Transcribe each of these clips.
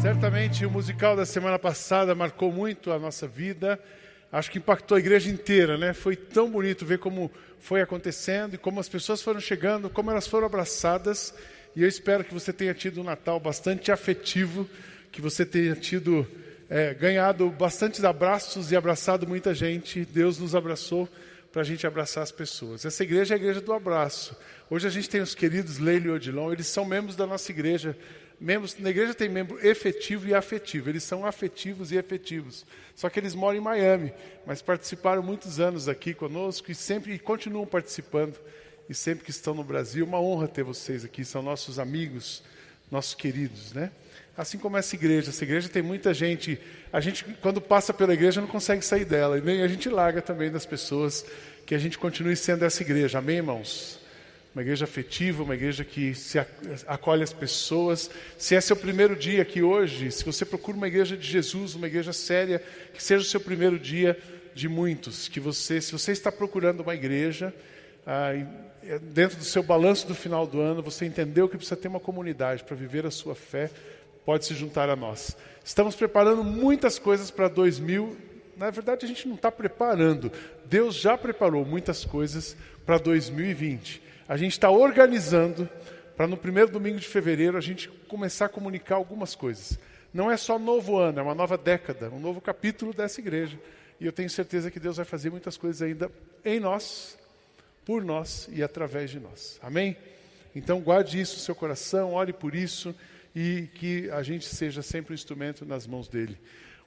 Certamente o musical da semana passada marcou muito a nossa vida. Acho que impactou a igreja inteira, né? Foi tão bonito ver como foi acontecendo e como as pessoas foram chegando, como elas foram abraçadas. E eu espero que você tenha tido um Natal bastante afetivo, que você tenha tido é, ganhado bastantes abraços e abraçado muita gente. Deus nos abraçou para a gente abraçar as pessoas. Essa igreja é a igreja do abraço. Hoje a gente tem os queridos Leilo e Odilon, eles são membros da nossa igreja. Membros, na igreja tem membro efetivo e afetivo. Eles são afetivos e efetivos. Só que eles moram em Miami, mas participaram muitos anos aqui conosco e sempre e continuam participando. E sempre que estão no Brasil, uma honra ter vocês aqui. São nossos amigos, nossos queridos, né? Assim como essa igreja. Essa igreja tem muita gente. A gente, quando passa pela igreja, não consegue sair dela. E nem a gente larga também das pessoas. Que a gente continue sendo essa igreja. Amém, irmãos? Uma igreja afetiva, uma igreja que se acolhe as pessoas. Se é seu primeiro dia aqui hoje, se você procura uma igreja de Jesus, uma igreja séria, que seja o seu primeiro dia de muitos. Que você, se você está procurando uma igreja, ah, dentro do seu balanço do final do ano, você entendeu que precisa ter uma comunidade para viver a sua fé, pode se juntar a nós. Estamos preparando muitas coisas para 2000. Na verdade, a gente não está preparando. Deus já preparou muitas coisas para 2020. A gente está organizando para no primeiro domingo de fevereiro a gente começar a comunicar algumas coisas. Não é só novo ano, é uma nova década, um novo capítulo dessa igreja. E eu tenho certeza que Deus vai fazer muitas coisas ainda em nós, por nós e através de nós. Amém? Então guarde isso no seu coração, ore por isso e que a gente seja sempre um instrumento nas mãos dele.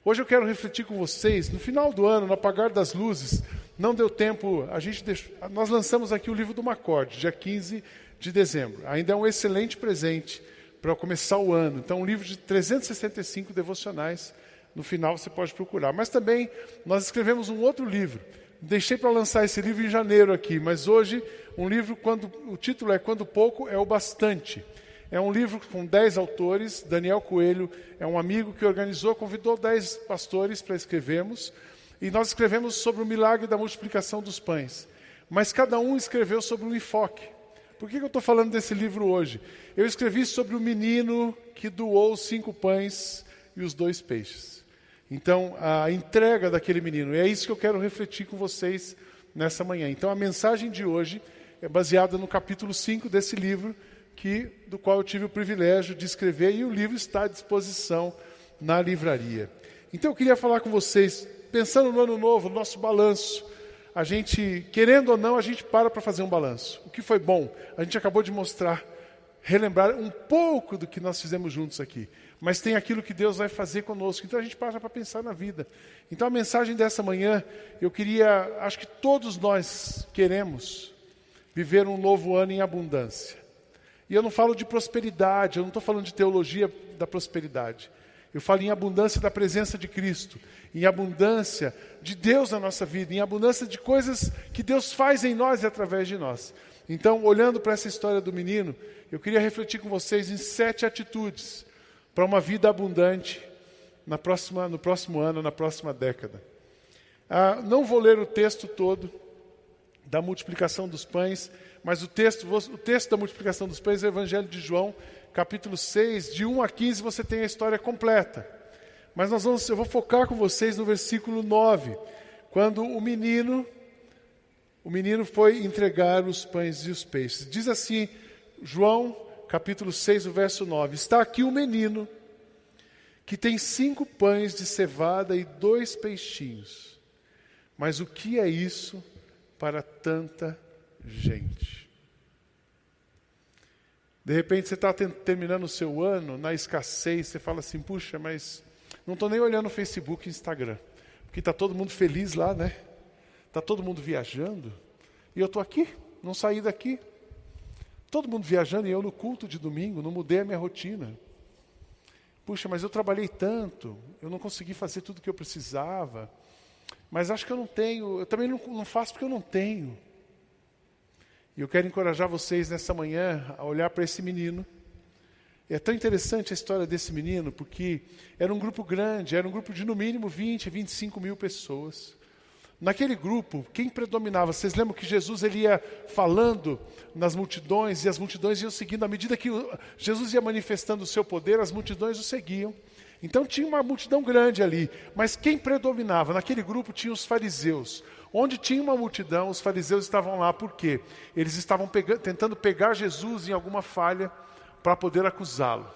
Hoje eu quero refletir com vocês, no final do ano, no apagar das luzes, não deu tempo, a gente deixou, nós lançamos aqui o livro do Macorde, dia 15 de dezembro. Ainda é um excelente presente para começar o ano. Então, um livro de 365 devocionais, no final você pode procurar. Mas também nós escrevemos um outro livro. Deixei para lançar esse livro em janeiro aqui, mas hoje um livro quando o título é Quando pouco é o bastante. É um livro com dez autores. Daniel Coelho é um amigo que organizou, convidou dez pastores para escrevermos. E nós escrevemos sobre o milagre da multiplicação dos pães. Mas cada um escreveu sobre um enfoque. Por que, eu estou falando desse livro hoje? Eu escrevi sobre o menino que doou cinco pães e os dois peixes. Então, a entrega daquele menino. E é isso que eu quero refletir com vocês nessa manhã. Então, a mensagem de hoje é baseada no capítulo 5 desse livro, que, do qual eu tive o privilégio de escrever, e o livro está à disposição na livraria. Então, eu queria falar com vocês, pensando no ano novo, no nosso balanço. A gente, querendo ou não, a gente para para fazer um balanço. O que foi bom? A gente acabou de mostrar, relembrar um pouco do que nós fizemos juntos aqui. Mas tem aquilo que Deus vai fazer conosco. Então a gente para para pensar na vida. Então a mensagem dessa manhã, eu queria, acho que todos nós queremos viver um novo ano em abundância. E eu não falo de prosperidade, eu não estou falando de teologia da prosperidade. Eu falo em abundância da presença de Cristo, em abundância de Deus na nossa vida, em abundância de coisas que Deus faz em nós e através de nós. Então, olhando para essa história do menino, eu queria refletir com vocês em sete atitudes para uma vida abundante na próxima, no próximo ano, na próxima década. Ah, não vou ler o texto todo da multiplicação dos pães, mas o texto, o texto da multiplicação dos pães é o Evangelho de João, capítulo 6, de 1 a 15, você tem a história completa. Mas nós vamos, eu vou focar com vocês no versículo 9, quando o menino, o menino foi entregar os pães e os peixes. Diz assim, João, capítulo 6, o verso 9: Está aqui o um menino que tem cinco pães de cevada e dois peixinhos. Mas o que é isso para tanta gente? De repente você está terminando o seu ano na escassez, você fala assim, puxa, mas não estou nem olhando o Facebook e Instagram, porque está todo mundo feliz lá, né? Está todo mundo viajando, e eu estou aqui, não saí daqui. Todo mundo viajando e eu no culto de domingo, não mudei a minha rotina. Puxa, mas eu trabalhei tanto, eu não consegui fazer tudo o que eu precisava, mas acho que eu não tenho, eu também não, não faço porque eu não tenho. E eu quero encorajar vocês nessa manhã a olhar para esse menino. É tão interessante a história desse menino, porque era um grupo grande, era um grupo de no mínimo 20, 25 mil pessoas. Naquele grupo, quem predominava? Vocês lembram que Jesus ele ia falando nas multidões e as multidões iam seguindo. À medida que Jesus ia manifestando o seu poder, as multidões o seguiam. Então tinha uma multidão grande ali. Mas quem predominava? Naquele grupo tinha os fariseus. Onde tinha uma multidão, os fariseus estavam lá. Por quê? Eles estavam pegando, tentando pegar Jesus em alguma falha para poder acusá-lo.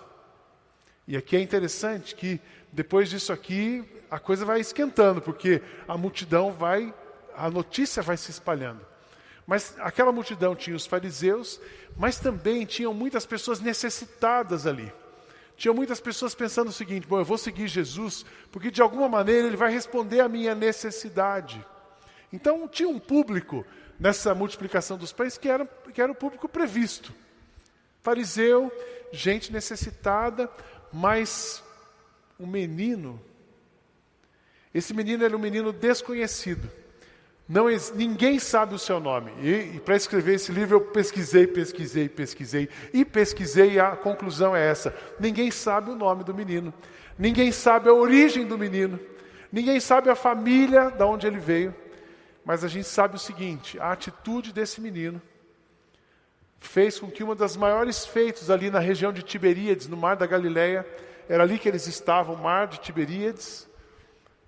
E aqui é interessante que depois disso aqui, a coisa vai esquentando, porque a multidão vai, a notícia vai se espalhando. Mas aquela multidão tinha os fariseus, mas também tinham muitas pessoas necessitadas ali. Tinha muitas pessoas pensando o seguinte: bom, eu vou seguir Jesus, porque de alguma maneira ele vai responder à minha necessidade. Então tinha um público nessa multiplicação dos pães que era, que era o público previsto. Fariseu, gente necessitada, mas um menino esse menino era um menino desconhecido. Não, ninguém sabe o seu nome. E, e para escrever esse livro eu pesquisei, pesquisei, pesquisei e pesquisei e a conclusão é essa: ninguém sabe o nome do menino, ninguém sabe a origem do menino, ninguém sabe a família da onde ele veio. Mas a gente sabe o seguinte: a atitude desse menino fez com que uma das maiores feitos ali na região de Tiberíades, no mar da Galileia, era ali que eles estavam, mar de Tiberíades,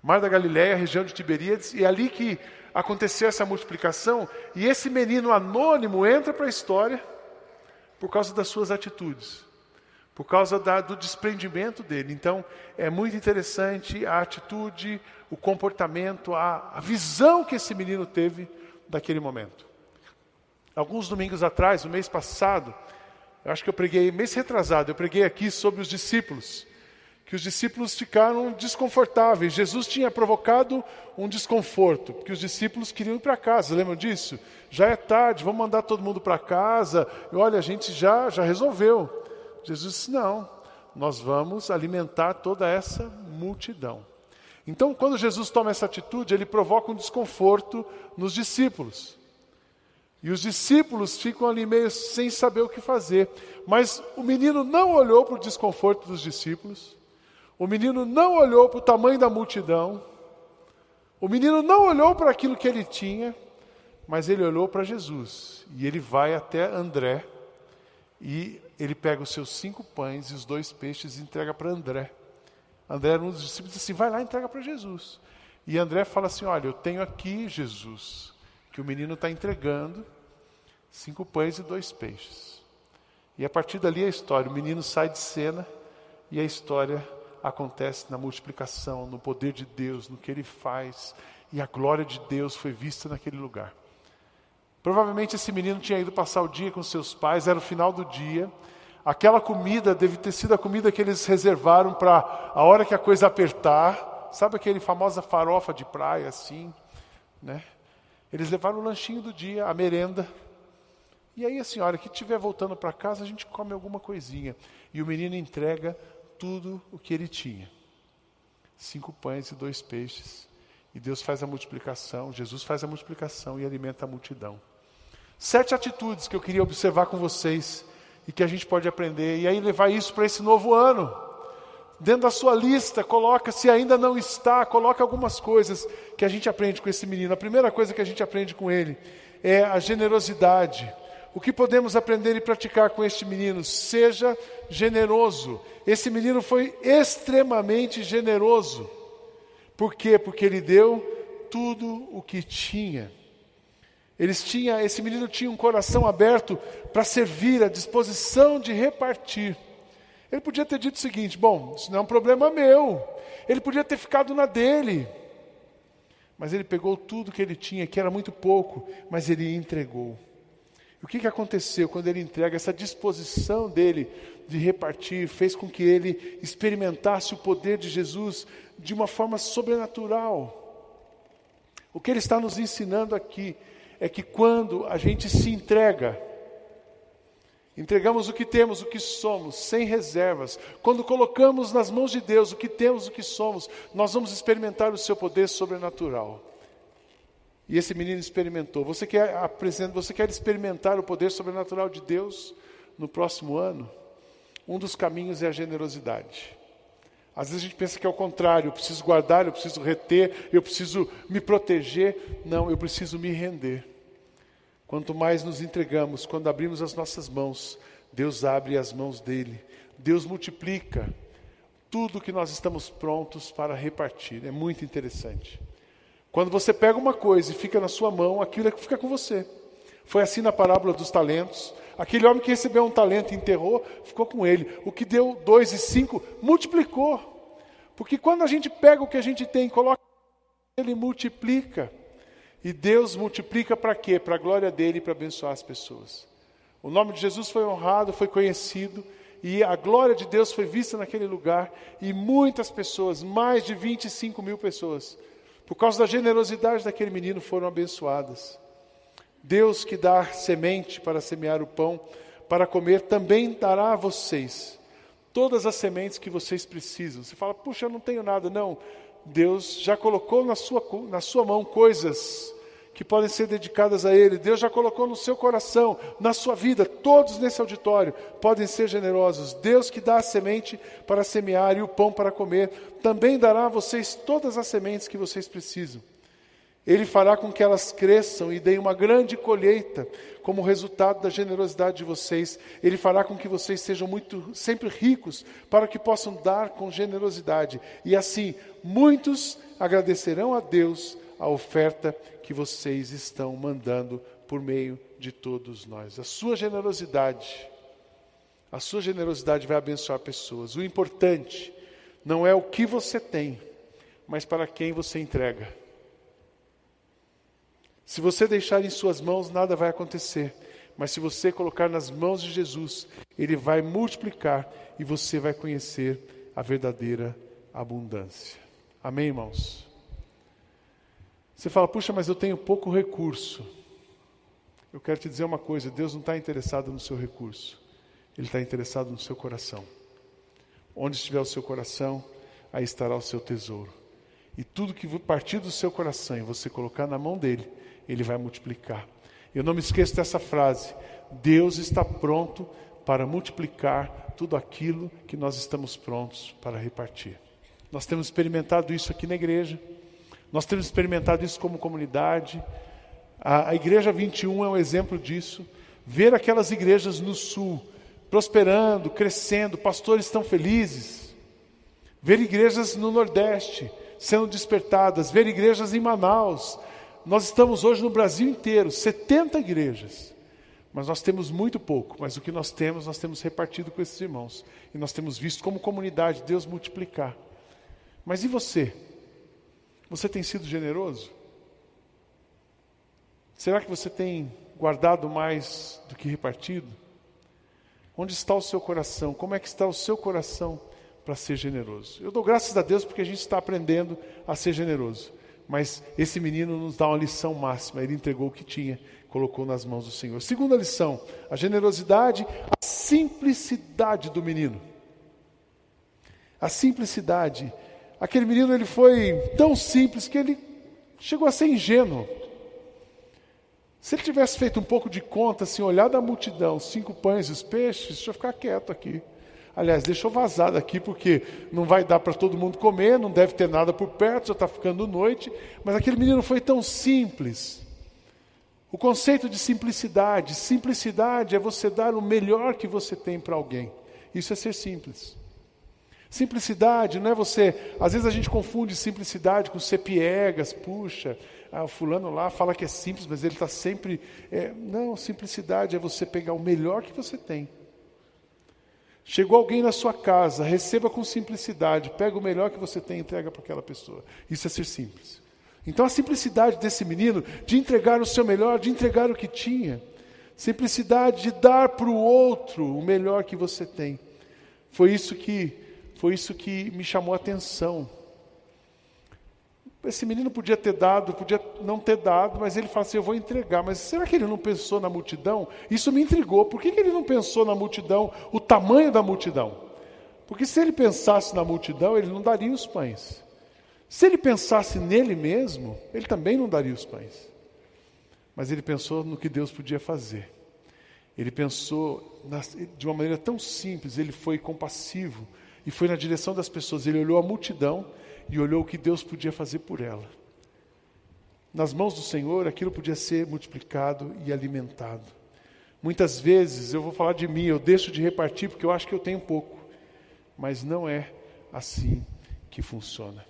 Mar da Galileia, região de Tiberíades, e é ali que aconteceu essa multiplicação, e esse menino anônimo entra para a história por causa das suas atitudes, por causa da, do desprendimento dele. Então, é muito interessante a atitude, o comportamento, a, a visão que esse menino teve daquele momento. Alguns domingos atrás, no mês passado, eu acho que eu preguei, mês retrasado, eu preguei aqui sobre os discípulos que os discípulos ficaram desconfortáveis. Jesus tinha provocado um desconforto, porque os discípulos queriam ir para casa, lembram disso? Já é tarde, vamos mandar todo mundo para casa. E olha, a gente já, já resolveu. Jesus disse: não, nós vamos alimentar toda essa multidão. Então, quando Jesus toma essa atitude, ele provoca um desconforto nos discípulos. E os discípulos ficam ali meio sem saber o que fazer. Mas o menino não olhou para o desconforto dos discípulos. O menino não olhou para o tamanho da multidão, o menino não olhou para aquilo que ele tinha, mas ele olhou para Jesus. E ele vai até André, e ele pega os seus cinco pães e os dois peixes e entrega para André. André era um dos discípulos disse assim: vai lá e entrega para Jesus. E André fala assim: olha, eu tenho aqui, Jesus, que o menino está entregando cinco pães e dois peixes. E a partir dali a história: o menino sai de cena e a história acontece na multiplicação, no poder de Deus, no que Ele faz, e a glória de Deus foi vista naquele lugar. Provavelmente esse menino tinha ido passar o dia com seus pais, era o final do dia. Aquela comida deve ter sido a comida que eles reservaram para a hora que a coisa apertar. Sabe aquele famosa farofa de praia assim, né? Eles levaram o lanchinho do dia, a merenda. E aí a senhora que estiver voltando para casa, a gente come alguma coisinha. E o menino entrega tudo o que ele tinha. Cinco pães e dois peixes. E Deus faz a multiplicação, Jesus faz a multiplicação e alimenta a multidão. Sete atitudes que eu queria observar com vocês e que a gente pode aprender, e aí levar isso para esse novo ano. Dentro da sua lista, coloca, se ainda não está, coloca algumas coisas que a gente aprende com esse menino. A primeira coisa que a gente aprende com ele é a generosidade. O que podemos aprender e praticar com este menino? Seja generoso. Esse menino foi extremamente generoso. Por quê? Porque ele deu tudo o que tinha. Eles tinha, esse menino tinha um coração aberto para servir, à disposição de repartir. Ele podia ter dito o seguinte: bom, isso não é um problema meu. Ele podia ter ficado na dele. Mas ele pegou tudo que ele tinha, que era muito pouco, mas ele entregou. O que, que aconteceu quando ele entrega essa disposição dele de repartir, fez com que ele experimentasse o poder de Jesus de uma forma sobrenatural? O que ele está nos ensinando aqui é que quando a gente se entrega, Entregamos o que temos, o que somos, sem reservas. Quando colocamos nas mãos de Deus o que temos, o que somos, nós vamos experimentar o seu poder sobrenatural. E esse menino experimentou. Você quer, você quer experimentar o poder sobrenatural de Deus no próximo ano? Um dos caminhos é a generosidade. Às vezes a gente pensa que é o contrário, eu preciso guardar, eu preciso reter, eu preciso me proteger. Não, eu preciso me render. Quanto mais nos entregamos, quando abrimos as nossas mãos, Deus abre as mãos dele. Deus multiplica tudo que nós estamos prontos para repartir. É muito interessante. Quando você pega uma coisa e fica na sua mão, aquilo é que fica com você. Foi assim na parábola dos talentos. Aquele homem que recebeu um talento e enterrou, ficou com ele. O que deu dois e cinco, multiplicou. Porque quando a gente pega o que a gente tem e coloca, ele multiplica. E Deus multiplica para quê? Para a glória dele e para abençoar as pessoas. O nome de Jesus foi honrado, foi conhecido, e a glória de Deus foi vista naquele lugar, e muitas pessoas, mais de 25 mil pessoas, por causa da generosidade daquele menino, foram abençoadas. Deus que dá semente para semear o pão, para comer, também dará a vocês todas as sementes que vocês precisam. Você fala, puxa, eu não tenho nada. Não, Deus já colocou na sua, na sua mão coisas que podem ser dedicadas a Ele. Deus já colocou no seu coração, na sua vida, todos nesse auditório podem ser generosos. Deus que dá a semente para semear e o pão para comer, também dará a vocês todas as sementes que vocês precisam. Ele fará com que elas cresçam e deem uma grande colheita, como resultado da generosidade de vocês. Ele fará com que vocês sejam muito sempre ricos, para que possam dar com generosidade. E assim, muitos agradecerão a Deus a oferta que vocês estão mandando por meio de todos nós. A sua generosidade, a sua generosidade vai abençoar pessoas. O importante não é o que você tem, mas para quem você entrega. Se você deixar em suas mãos, nada vai acontecer. Mas se você colocar nas mãos de Jesus, Ele vai multiplicar e você vai conhecer a verdadeira abundância. Amém, irmãos? Você fala, puxa, mas eu tenho pouco recurso. Eu quero te dizer uma coisa: Deus não está interessado no seu recurso, Ele está interessado no seu coração. Onde estiver o seu coração, aí estará o seu tesouro. E tudo que partir do seu coração e você colocar na mão dele, ele vai multiplicar. Eu não me esqueço dessa frase: Deus está pronto para multiplicar tudo aquilo que nós estamos prontos para repartir. Nós temos experimentado isso aqui na igreja, nós temos experimentado isso como comunidade. A, a Igreja 21 é um exemplo disso. Ver aquelas igrejas no sul prosperando, crescendo, pastores estão felizes. Ver igrejas no Nordeste sendo despertadas, ver igrejas em Manaus, nós estamos hoje no Brasil inteiro, 70 igrejas. Mas nós temos muito pouco, mas o que nós temos, nós temos repartido com esses irmãos. E nós temos visto como comunidade Deus multiplicar. Mas e você? Você tem sido generoso? Será que você tem guardado mais do que repartido? Onde está o seu coração? Como é que está o seu coração para ser generoso? Eu dou graças a Deus porque a gente está aprendendo a ser generoso. Mas esse menino nos dá uma lição máxima. Ele entregou o que tinha, colocou nas mãos do Senhor. Segunda lição: a generosidade, a simplicidade do menino. A simplicidade. Aquele menino ele foi tão simples que ele chegou a ser ingênuo. Se ele tivesse feito um pouco de conta, assim, olhado a multidão, cinco pães e os peixes, deixa eu ficar quieto aqui. Aliás, deixou vazado aqui porque não vai dar para todo mundo comer, não deve ter nada por perto, já está ficando noite. Mas aquele menino foi tão simples. O conceito de simplicidade: simplicidade é você dar o melhor que você tem para alguém. Isso é ser simples. Simplicidade não é você. Às vezes a gente confunde simplicidade com ser piegas, puxa, ah, o fulano lá fala que é simples, mas ele está sempre. É, não, simplicidade é você pegar o melhor que você tem Chegou alguém na sua casa, receba com simplicidade, pega o melhor que você tem e entrega para aquela pessoa. Isso é ser simples. Então a simplicidade desse menino de entregar o seu melhor, de entregar o que tinha, simplicidade de dar para o outro o melhor que você tem. Foi isso que foi isso que me chamou a atenção. Esse menino podia ter dado, podia não ter dado, mas ele fala assim: Eu vou entregar. Mas será que ele não pensou na multidão? Isso me intrigou. Por que, que ele não pensou na multidão, o tamanho da multidão? Porque se ele pensasse na multidão, ele não daria os pães. Se ele pensasse nele mesmo, ele também não daria os pães. Mas ele pensou no que Deus podia fazer. Ele pensou de uma maneira tão simples, ele foi compassivo e foi na direção das pessoas. Ele olhou a multidão e olhou o que Deus podia fazer por ela. Nas mãos do Senhor, aquilo podia ser multiplicado e alimentado. Muitas vezes eu vou falar de mim, eu deixo de repartir porque eu acho que eu tenho pouco, mas não é assim que funciona.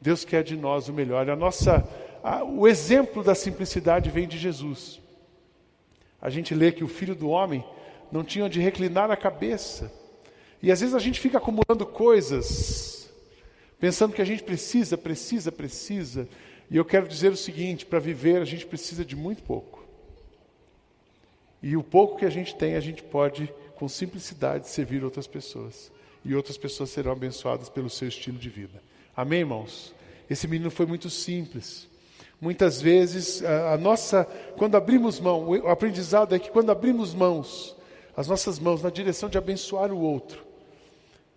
Deus quer de nós o melhor. A nossa, a, o exemplo da simplicidade vem de Jesus. A gente lê que o Filho do Homem não tinha onde reclinar a cabeça. E às vezes a gente fica acumulando coisas pensando que a gente precisa, precisa, precisa. E eu quero dizer o seguinte: para viver a gente precisa de muito pouco. E o pouco que a gente tem, a gente pode, com simplicidade, servir outras pessoas. E outras pessoas serão abençoadas pelo seu estilo de vida. Amém, irmãos? Esse menino foi muito simples. Muitas vezes, a, a nossa, quando abrimos mão, o aprendizado é que quando abrimos mãos, as nossas mãos na direção de abençoar o outro,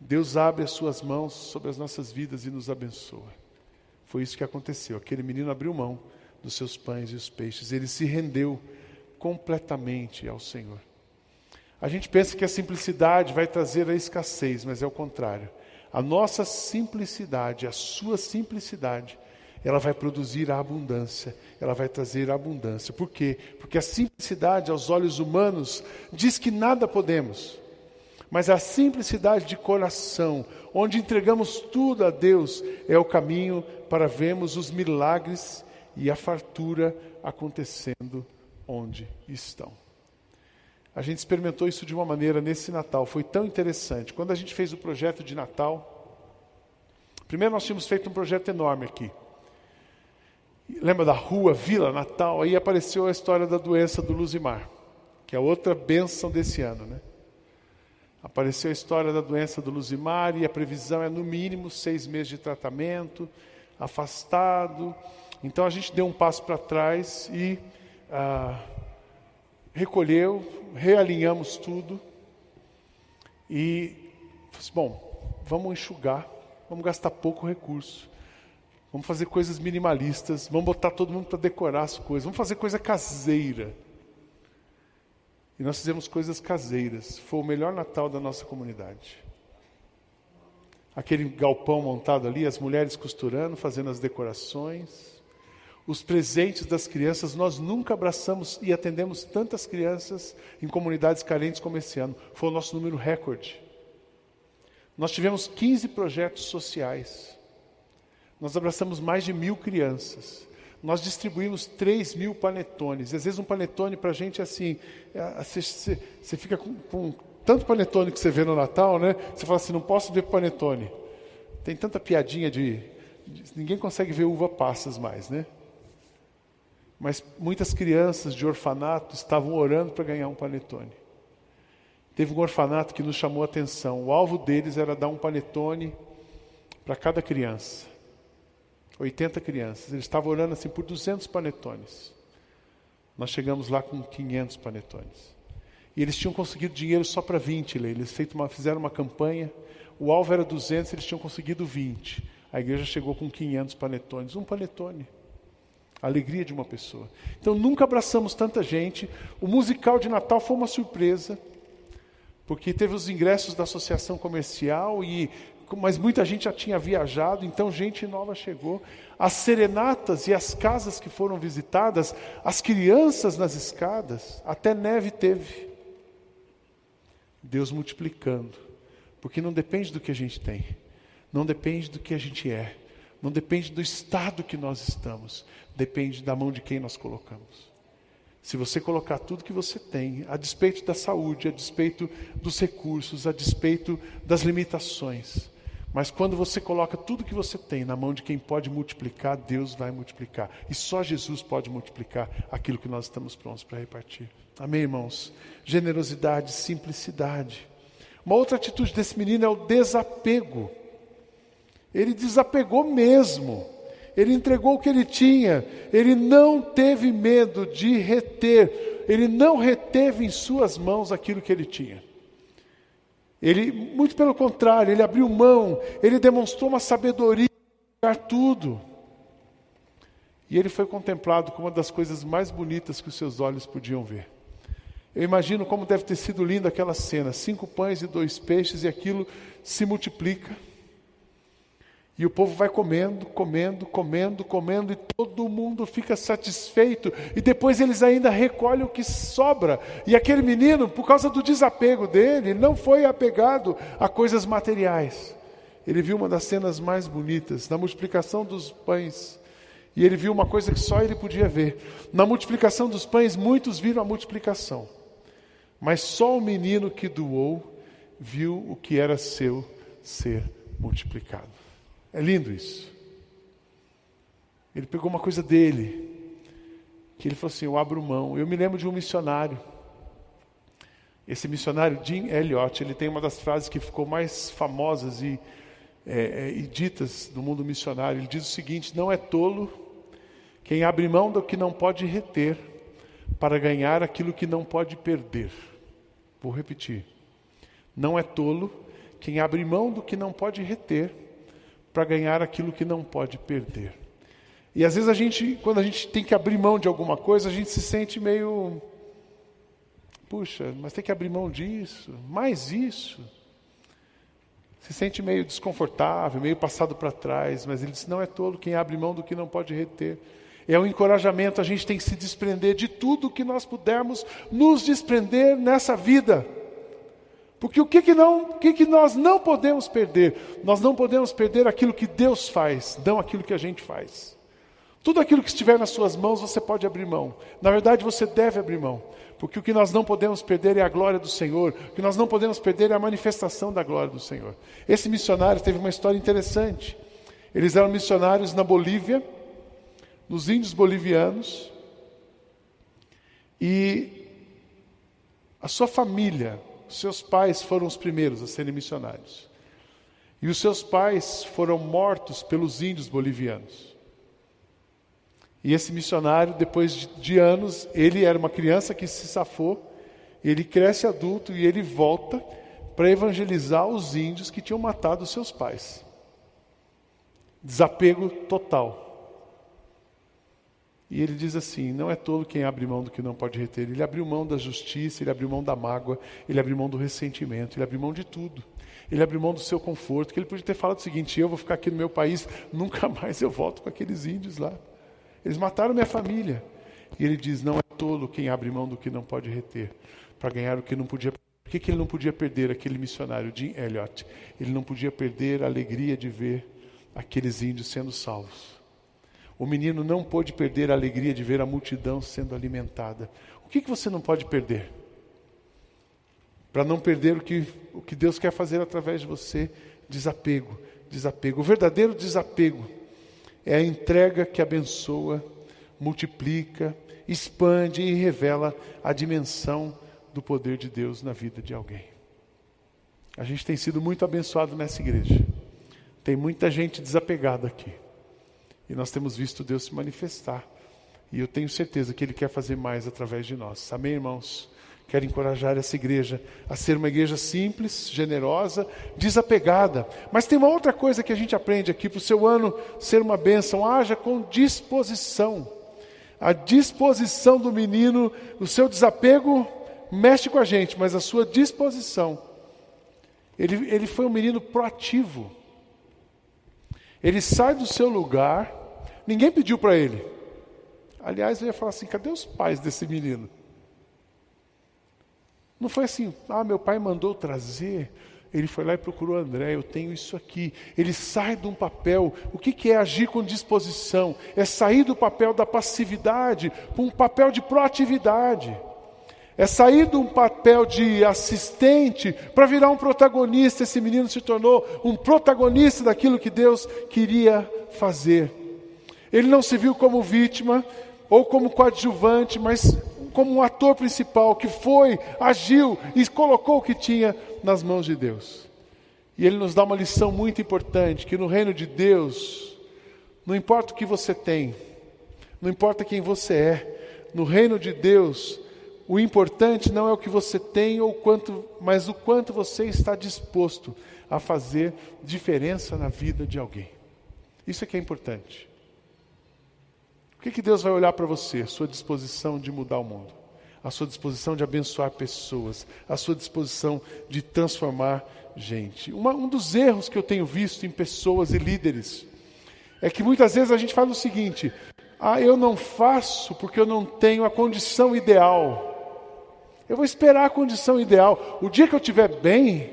Deus abre as suas mãos sobre as nossas vidas e nos abençoa. Foi isso que aconteceu. Aquele menino abriu mão dos seus pães e os peixes, ele se rendeu completamente ao Senhor. A gente pensa que a simplicidade vai trazer a escassez, mas é o contrário. A nossa simplicidade, a sua simplicidade, ela vai produzir a abundância, ela vai trazer a abundância. Por quê? Porque a simplicidade aos olhos humanos diz que nada podemos mas a simplicidade de coração, onde entregamos tudo a Deus, é o caminho para vermos os milagres e a fartura acontecendo onde estão. A gente experimentou isso de uma maneira nesse Natal, foi tão interessante. Quando a gente fez o projeto de Natal, primeiro nós tínhamos feito um projeto enorme aqui. Lembra da rua, Vila Natal? Aí apareceu a história da doença do Luzimar, que é outra bênção desse ano, né? Apareceu a história da doença do Luzimar e a previsão é no mínimo seis meses de tratamento, afastado. Então a gente deu um passo para trás e ah, recolheu, realinhamos tudo e, bom, vamos enxugar, vamos gastar pouco recurso, vamos fazer coisas minimalistas, vamos botar todo mundo para decorar as coisas, vamos fazer coisa caseira. E nós fizemos coisas caseiras. Foi o melhor Natal da nossa comunidade. Aquele galpão montado ali, as mulheres costurando, fazendo as decorações. Os presentes das crianças, nós nunca abraçamos e atendemos tantas crianças em comunidades carentes como esse ano. Foi o nosso número recorde. Nós tivemos 15 projetos sociais. Nós abraçamos mais de mil crianças nós distribuímos 3 mil panetones. Às vezes um panetone para a gente é assim, você, é, fica com, com, tanto panetone que você vê no Natal, né? Você fala assim, não posso ver panetone. Tem tanta piadinha de, de ninguém consegue ver uva passas mais, né? Mas muitas crianças de orfanato estavam orando para ganhar um panetone. Teve um orfanato que nos chamou a atenção. O alvo deles era dar um panetone para cada criança. 80 crianças. Eles estavam orando assim por 200 panetones. Nós chegamos lá com 500 panetones. E eles tinham conseguido dinheiro só para 20, eles uma, fizeram uma campanha. O alvo era 200, eles tinham conseguido 20. A igreja chegou com 500 panetones. Um panetone. A alegria de uma pessoa. Então nunca abraçamos tanta gente. O musical de Natal foi uma surpresa porque teve os ingressos da associação comercial e mas muita gente já tinha viajado, então gente nova chegou. As serenatas e as casas que foram visitadas, as crianças nas escadas, até neve teve. Deus multiplicando, porque não depende do que a gente tem, não depende do que a gente é, não depende do estado que nós estamos, depende da mão de quem nós colocamos. Se você colocar tudo que você tem, a despeito da saúde, a despeito dos recursos, a despeito das limitações, mas quando você coloca tudo que você tem na mão de quem pode multiplicar, Deus vai multiplicar. E só Jesus pode multiplicar aquilo que nós estamos prontos para repartir. Amém, irmãos? Generosidade, simplicidade. Uma outra atitude desse menino é o desapego. Ele desapegou mesmo. Ele entregou o que ele tinha. Ele não teve medo de reter. Ele não reteve em suas mãos aquilo que ele tinha. Ele, muito pelo contrário, ele abriu mão. Ele demonstrou uma sabedoria para tudo. E ele foi contemplado como uma das coisas mais bonitas que os seus olhos podiam ver. Eu imagino como deve ter sido linda aquela cena: cinco pães e dois peixes, e aquilo se multiplica. E o povo vai comendo, comendo, comendo, comendo, e todo mundo fica satisfeito. E depois eles ainda recolhem o que sobra. E aquele menino, por causa do desapego dele, não foi apegado a coisas materiais. Ele viu uma das cenas mais bonitas, na multiplicação dos pães. E ele viu uma coisa que só ele podia ver. Na multiplicação dos pães, muitos viram a multiplicação. Mas só o menino que doou viu o que era seu ser multiplicado. É lindo isso. Ele pegou uma coisa dele, que ele falou assim: Eu abro mão. Eu me lembro de um missionário. Esse missionário, Jim Elliot, ele tem uma das frases que ficou mais famosas e, é, é, e ditas no mundo missionário. Ele diz o seguinte: Não é tolo quem abre mão do que não pode reter para ganhar aquilo que não pode perder. Vou repetir. Não é tolo quem abre mão do que não pode reter para ganhar aquilo que não pode perder. E às vezes a gente, quando a gente tem que abrir mão de alguma coisa, a gente se sente meio. Puxa, mas tem que abrir mão disso, mais isso. Se sente meio desconfortável, meio passado para trás, mas ele disse: não é tolo quem abre mão do que não pode reter. É um encorajamento, a gente tem que se desprender de tudo que nós pudermos nos desprender nessa vida. Porque o que, que, não, o que, que nós não podemos perder? Nós não podemos perder aquilo que Deus faz, não aquilo que a gente faz. Tudo aquilo que estiver nas suas mãos, você pode abrir mão. Na verdade, você deve abrir mão. Porque o que nós não podemos perder é a glória do Senhor. O que nós não podemos perder é a manifestação da glória do Senhor. Esse missionário teve uma história interessante. Eles eram missionários na Bolívia, nos índios bolivianos. E a sua família seus pais foram os primeiros a serem missionários. E os seus pais foram mortos pelos índios bolivianos. E esse missionário, depois de anos, ele era uma criança que se safou, ele cresce adulto e ele volta para evangelizar os índios que tinham matado seus pais. Desapego total. E ele diz assim: não é tolo quem abre mão do que não pode reter. Ele abriu mão da justiça, ele abriu mão da mágoa, ele abriu mão do ressentimento, ele abriu mão de tudo. Ele abriu mão do seu conforto, que ele podia ter falado o seguinte: eu vou ficar aqui no meu país, nunca mais eu volto com aqueles índios lá. Eles mataram minha família. E ele diz: não é tolo quem abre mão do que não pode reter, para ganhar o que não podia. Por que, que ele não podia perder aquele missionário, Jim Elliot? Ele não podia perder a alegria de ver aqueles índios sendo salvos. O menino não pôde perder a alegria de ver a multidão sendo alimentada. O que, que você não pode perder? Para não perder o que, o que Deus quer fazer através de você, desapego, desapego. O verdadeiro desapego é a entrega que abençoa, multiplica, expande e revela a dimensão do poder de Deus na vida de alguém. A gente tem sido muito abençoado nessa igreja. Tem muita gente desapegada aqui. E nós temos visto Deus se manifestar. E eu tenho certeza que Ele quer fazer mais através de nós. Amém, irmãos? Quero encorajar essa igreja a ser uma igreja simples, generosa, desapegada. Mas tem uma outra coisa que a gente aprende aqui para o seu ano ser uma bênção: haja com disposição. A disposição do menino, o seu desapego mexe com a gente, mas a sua disposição. Ele, ele foi um menino proativo. Ele sai do seu lugar Ninguém pediu para ele. Aliás, eu ia falar assim: cadê os pais desse menino? Não foi assim, ah, meu pai mandou trazer. Ele foi lá e procurou André, eu tenho isso aqui. Ele sai de um papel. O que, que é agir com disposição? É sair do papel da passividade para um papel de proatividade. É sair de um papel de assistente para virar um protagonista. Esse menino se tornou um protagonista daquilo que Deus queria fazer. Ele não se viu como vítima ou como coadjuvante, mas como um ator principal que foi, agiu e colocou o que tinha nas mãos de Deus. E ele nos dá uma lição muito importante: que no reino de Deus, Não importa o que você tem, não importa quem você é, no reino de Deus, o importante não é o que você tem ou quanto, mas o quanto você está disposto a fazer diferença na vida de alguém. Isso é que é importante. Que, que Deus vai olhar para você? Sua disposição de mudar o mundo, a sua disposição de abençoar pessoas, a sua disposição de transformar gente. Uma, um dos erros que eu tenho visto em pessoas e líderes é que muitas vezes a gente fala o seguinte: ah, eu não faço porque eu não tenho a condição ideal. Eu vou esperar a condição ideal. O dia que eu estiver bem,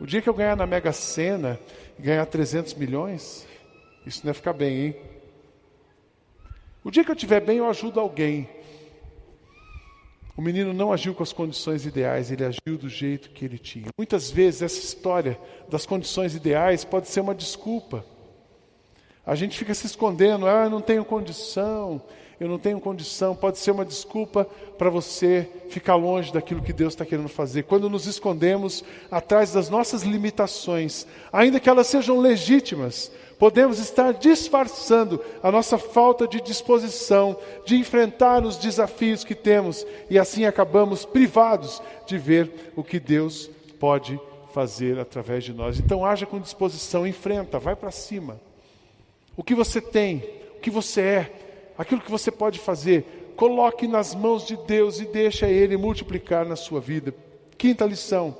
o dia que eu ganhar na Mega Sena e ganhar 300 milhões, isso não é ficar bem, hein? O dia que eu estiver bem, eu ajudo alguém. O menino não agiu com as condições ideais, ele agiu do jeito que ele tinha. Muitas vezes essa história das condições ideais pode ser uma desculpa. A gente fica se escondendo, ah, eu não tenho condição, eu não tenho condição, pode ser uma desculpa para você ficar longe daquilo que Deus está querendo fazer. Quando nos escondemos atrás das nossas limitações, ainda que elas sejam legítimas, podemos estar disfarçando a nossa falta de disposição de enfrentar os desafios que temos e assim acabamos privados de ver o que Deus pode fazer através de nós. Então, haja com disposição, enfrenta, vai para cima. O que você tem, o que você é, aquilo que você pode fazer, coloque nas mãos de Deus e deixa Ele multiplicar na sua vida. Quinta lição.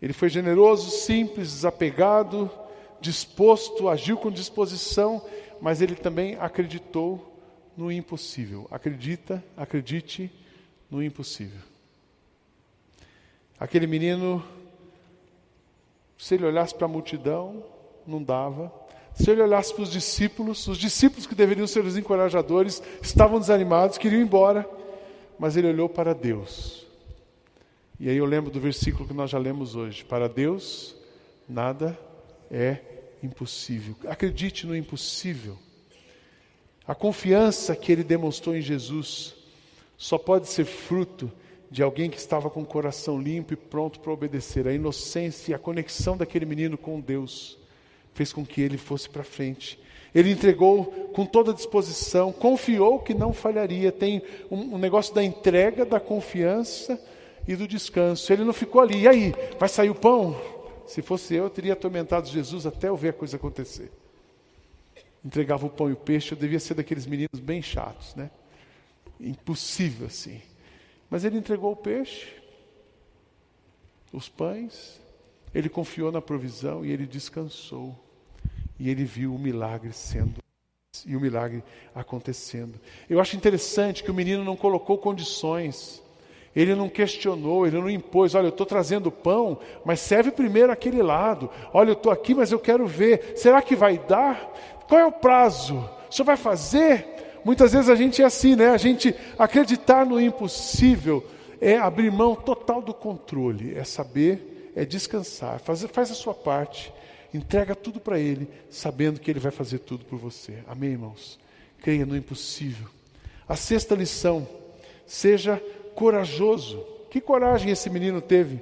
Ele foi generoso, simples, desapegado, disposto, agiu com disposição, mas ele também acreditou no impossível. Acredita, acredite no impossível. Aquele menino, se ele olhasse para a multidão, não dava. Se ele olhasse para os discípulos, os discípulos que deveriam ser os encorajadores, estavam desanimados, queriam ir embora, mas ele olhou para Deus. E aí eu lembro do versículo que nós já lemos hoje: Para Deus, nada é impossível. Acredite no impossível. A confiança que ele demonstrou em Jesus só pode ser fruto de alguém que estava com o coração limpo e pronto para obedecer. A inocência e a conexão daquele menino com Deus fez com que ele fosse para frente. Ele entregou com toda disposição, confiou que não falharia. Tem um, um, negócio da entrega, da confiança e do descanso. Ele não ficou ali. E aí, vai sair o pão? Se fosse eu, eu teria atormentado Jesus até eu ver a coisa acontecer. Entregava o pão e o peixe, eu devia ser daqueles meninos bem chatos, né? Impossível assim. Mas ele entregou o peixe, os pães, ele confiou na provisão e ele descansou. E ele viu o milagre sendo e o milagre acontecendo. Eu acho interessante que o menino não colocou condições. Ele não questionou, ele não impôs, olha, eu estou trazendo pão, mas serve primeiro aquele lado. Olha, eu estou aqui, mas eu quero ver. Será que vai dar? Qual é o prazo? O senhor vai fazer? Muitas vezes a gente é assim, né? A gente acreditar no impossível é abrir mão total do controle, é saber, é descansar, faz, faz a sua parte. Entrega tudo para Ele, sabendo que Ele vai fazer tudo por você. Amém, irmãos? Creia no impossível. A sexta lição: seja corajoso. Que coragem esse menino teve?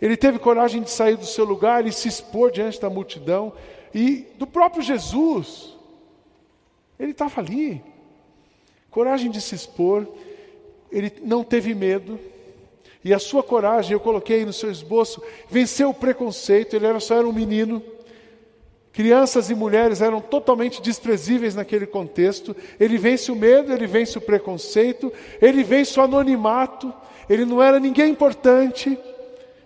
Ele teve coragem de sair do seu lugar e se expor diante da multidão e do próprio Jesus. Ele estava ali. Coragem de se expor. Ele não teve medo. E a sua coragem, eu coloquei no seu esboço, venceu o preconceito. Ele era, só era um menino. Crianças e mulheres eram totalmente desprezíveis naquele contexto. Ele vence o medo, ele vence o preconceito, ele vence o anonimato. Ele não era ninguém importante,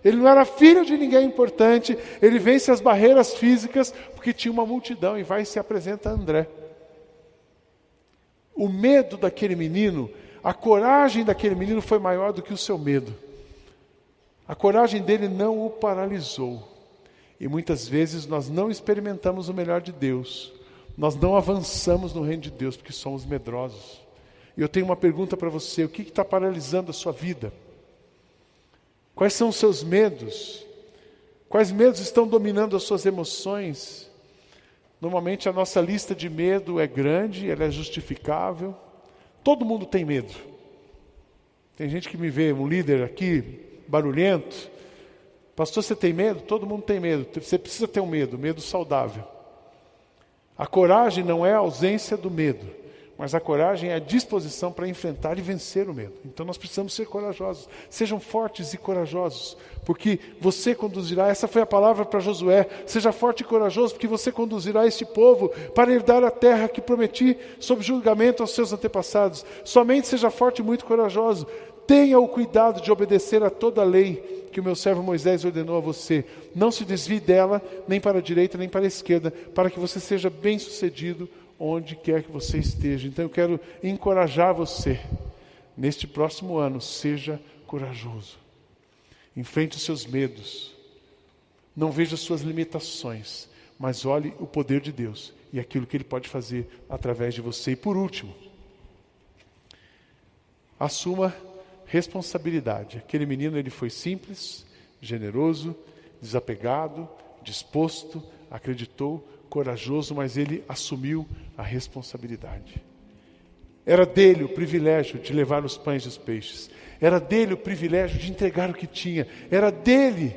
ele não era filho de ninguém importante. Ele vence as barreiras físicas porque tinha uma multidão e vai e se apresenta a André. O medo daquele menino, a coragem daquele menino foi maior do que o seu medo. A coragem dele não o paralisou. E muitas vezes nós não experimentamos o melhor de Deus, nós não avançamos no reino de Deus porque somos medrosos. E eu tenho uma pergunta para você: o que está paralisando a sua vida? Quais são os seus medos? Quais medos estão dominando as suas emoções? Normalmente a nossa lista de medo é grande, ela é justificável. Todo mundo tem medo. Tem gente que me vê, um líder aqui, barulhento, Pastor, você tem medo? Todo mundo tem medo. Você precisa ter um medo, medo saudável. A coragem não é a ausência do medo, mas a coragem é a disposição para enfrentar e vencer o medo. Então nós precisamos ser corajosos. Sejam fortes e corajosos, porque você conduzirá. Essa foi a palavra para Josué. Seja forte e corajoso, porque você conduzirá este povo para herdar a terra que prometi sob julgamento aos seus antepassados. Somente seja forte e muito corajoso. Tenha o cuidado de obedecer a toda a lei que o meu servo Moisés ordenou a você. Não se desvie dela, nem para a direita, nem para a esquerda, para que você seja bem-sucedido onde quer que você esteja. Então eu quero encorajar você, neste próximo ano, seja corajoso. Enfrente os seus medos. Não veja as suas limitações, mas olhe o poder de Deus e aquilo que Ele pode fazer através de você. E por último, assuma responsabilidade. Aquele menino ele foi simples, generoso, desapegado, disposto, acreditou, corajoso, mas ele assumiu a responsabilidade. Era dele o privilégio de levar os pães e os peixes. Era dele o privilégio de entregar o que tinha. Era dele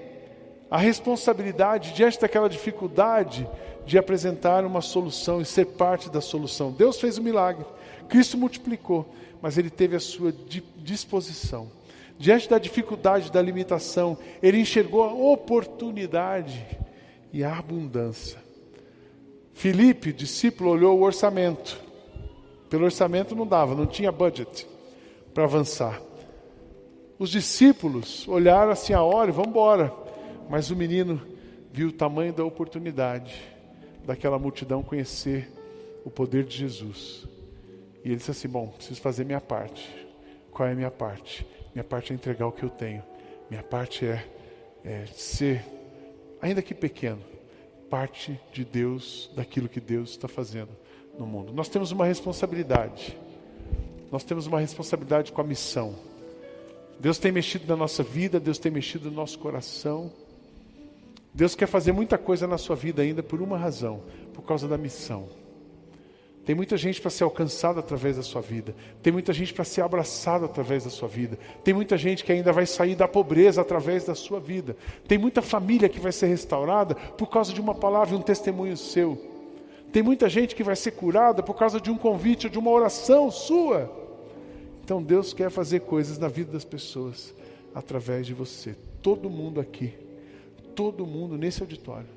a responsabilidade diante daquela dificuldade de apresentar uma solução e ser parte da solução. Deus fez o um milagre. Cristo multiplicou mas ele teve a sua disposição. Diante da dificuldade, da limitação, ele enxergou a oportunidade e a abundância. Filipe, discípulo, olhou o orçamento. Pelo orçamento não dava, não tinha budget para avançar. Os discípulos olharam assim a hora e vamos embora. Mas o menino viu o tamanho da oportunidade daquela multidão conhecer o poder de Jesus. E ele disse assim: Bom, preciso fazer minha parte. Qual é a minha parte? Minha parte é entregar o que eu tenho. Minha parte é, é ser, ainda que pequeno, parte de Deus, daquilo que Deus está fazendo no mundo. Nós temos uma responsabilidade. Nós temos uma responsabilidade com a missão. Deus tem mexido na nossa vida, Deus tem mexido no nosso coração. Deus quer fazer muita coisa na sua vida ainda por uma razão, por causa da missão. Tem muita gente para ser alcançada através da sua vida. Tem muita gente para ser abraçada através da sua vida. Tem muita gente que ainda vai sair da pobreza através da sua vida. Tem muita família que vai ser restaurada por causa de uma palavra e um testemunho seu. Tem muita gente que vai ser curada por causa de um convite ou de uma oração sua. Então Deus quer fazer coisas na vida das pessoas através de você. Todo mundo aqui, todo mundo nesse auditório,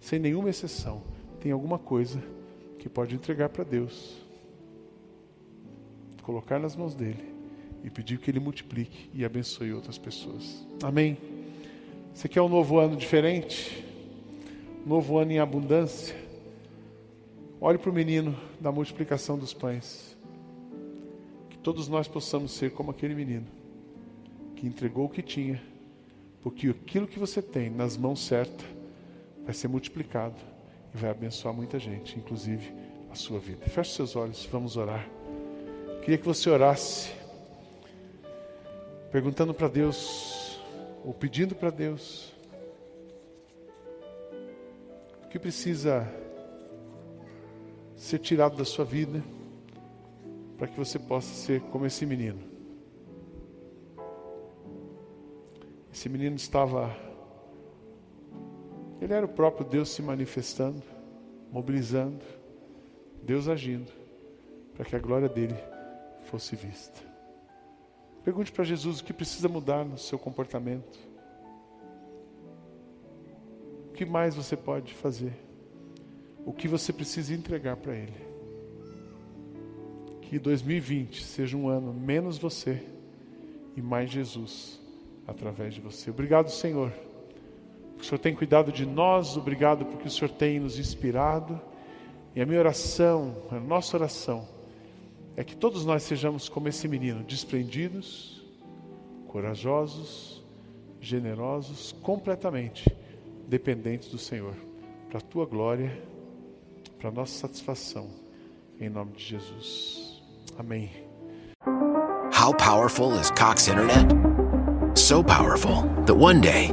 sem nenhuma exceção, tem alguma coisa que pode entregar para Deus, colocar nas mãos dele e pedir que ele multiplique e abençoe outras pessoas. Amém. Você quer um novo ano diferente? Um novo ano em abundância? Olhe para o menino da multiplicação dos pães. Que todos nós possamos ser como aquele menino que entregou o que tinha, porque aquilo que você tem nas mãos certas vai ser multiplicado e vai abençoar muita gente, inclusive a sua vida. Feche seus olhos, vamos orar. Queria que você orasse, perguntando para Deus, ou pedindo para Deus, o que precisa ser tirado da sua vida, para que você possa ser como esse menino. Esse menino estava ele era o próprio Deus se manifestando, mobilizando, Deus agindo, para que a glória dele fosse vista. Pergunte para Jesus o que precisa mudar no seu comportamento. O que mais você pode fazer? O que você precisa entregar para Ele? Que 2020 seja um ano menos você e mais Jesus através de você. Obrigado, Senhor o Senhor tem cuidado de nós, obrigado porque o Senhor tem nos inspirado. E a minha oração, a nossa oração, é que todos nós sejamos como esse menino, desprendidos, corajosos, generosos, completamente dependentes do Senhor, para a tua glória, para a nossa satisfação, em nome de Jesus. Amém. How powerful is Cox Internet? So powerful that one day